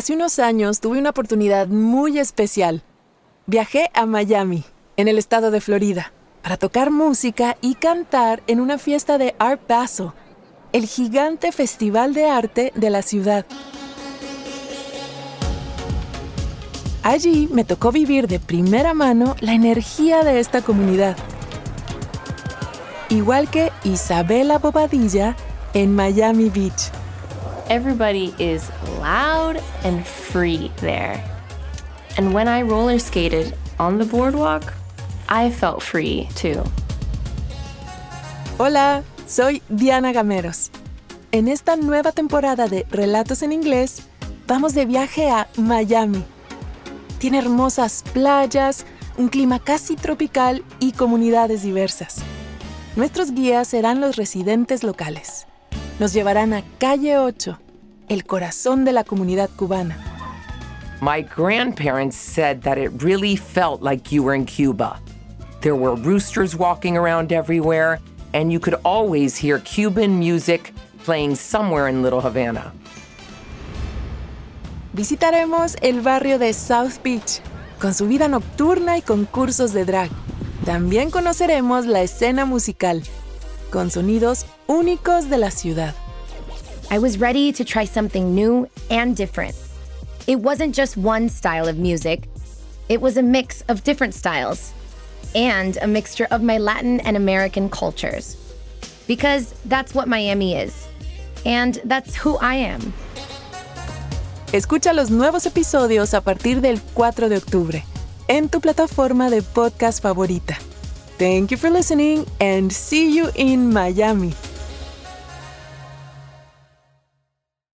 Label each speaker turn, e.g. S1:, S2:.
S1: Hace unos años tuve una oportunidad muy especial. Viajé a Miami, en el estado de Florida, para tocar música y cantar en una fiesta de Art Basel, el gigante festival de arte de la ciudad. Allí me tocó vivir de primera mano la energía de esta comunidad. Igual que Isabela Bobadilla en Miami Beach.
S2: Everybody is loud and free there. And when I roller skated on the boardwalk, I felt free too.
S1: Hola, soy Diana Gameros. En esta nueva temporada de Relatos en Inglés, vamos de viaje a Miami tiene hermosas playas, un clima casi tropical y comunidades diversas. Nuestros guías serán los residentes locales. Nos llevarán a Calle 8, el corazón de la comunidad cubana.
S3: My grandparents said that it really felt like you were in Cuba. There were roosters walking around everywhere, and you could always hear Cuban music playing somewhere in Little Havana.
S1: Visitaremos el barrio de South Beach, con su vida nocturna y concursos de drag. También conoceremos la escena musical, con sonidos únicos de la ciudad.
S4: I was ready to try something new and different. It wasn't just one style of music, it was a mix of different styles and a mixture of my Latin and American cultures. Because that's what Miami is, and that's who I am.
S1: Escucha los nuevos episodios a partir del 4 de octubre en tu plataforma de podcast favorita. Thank you for listening and see you in Miami.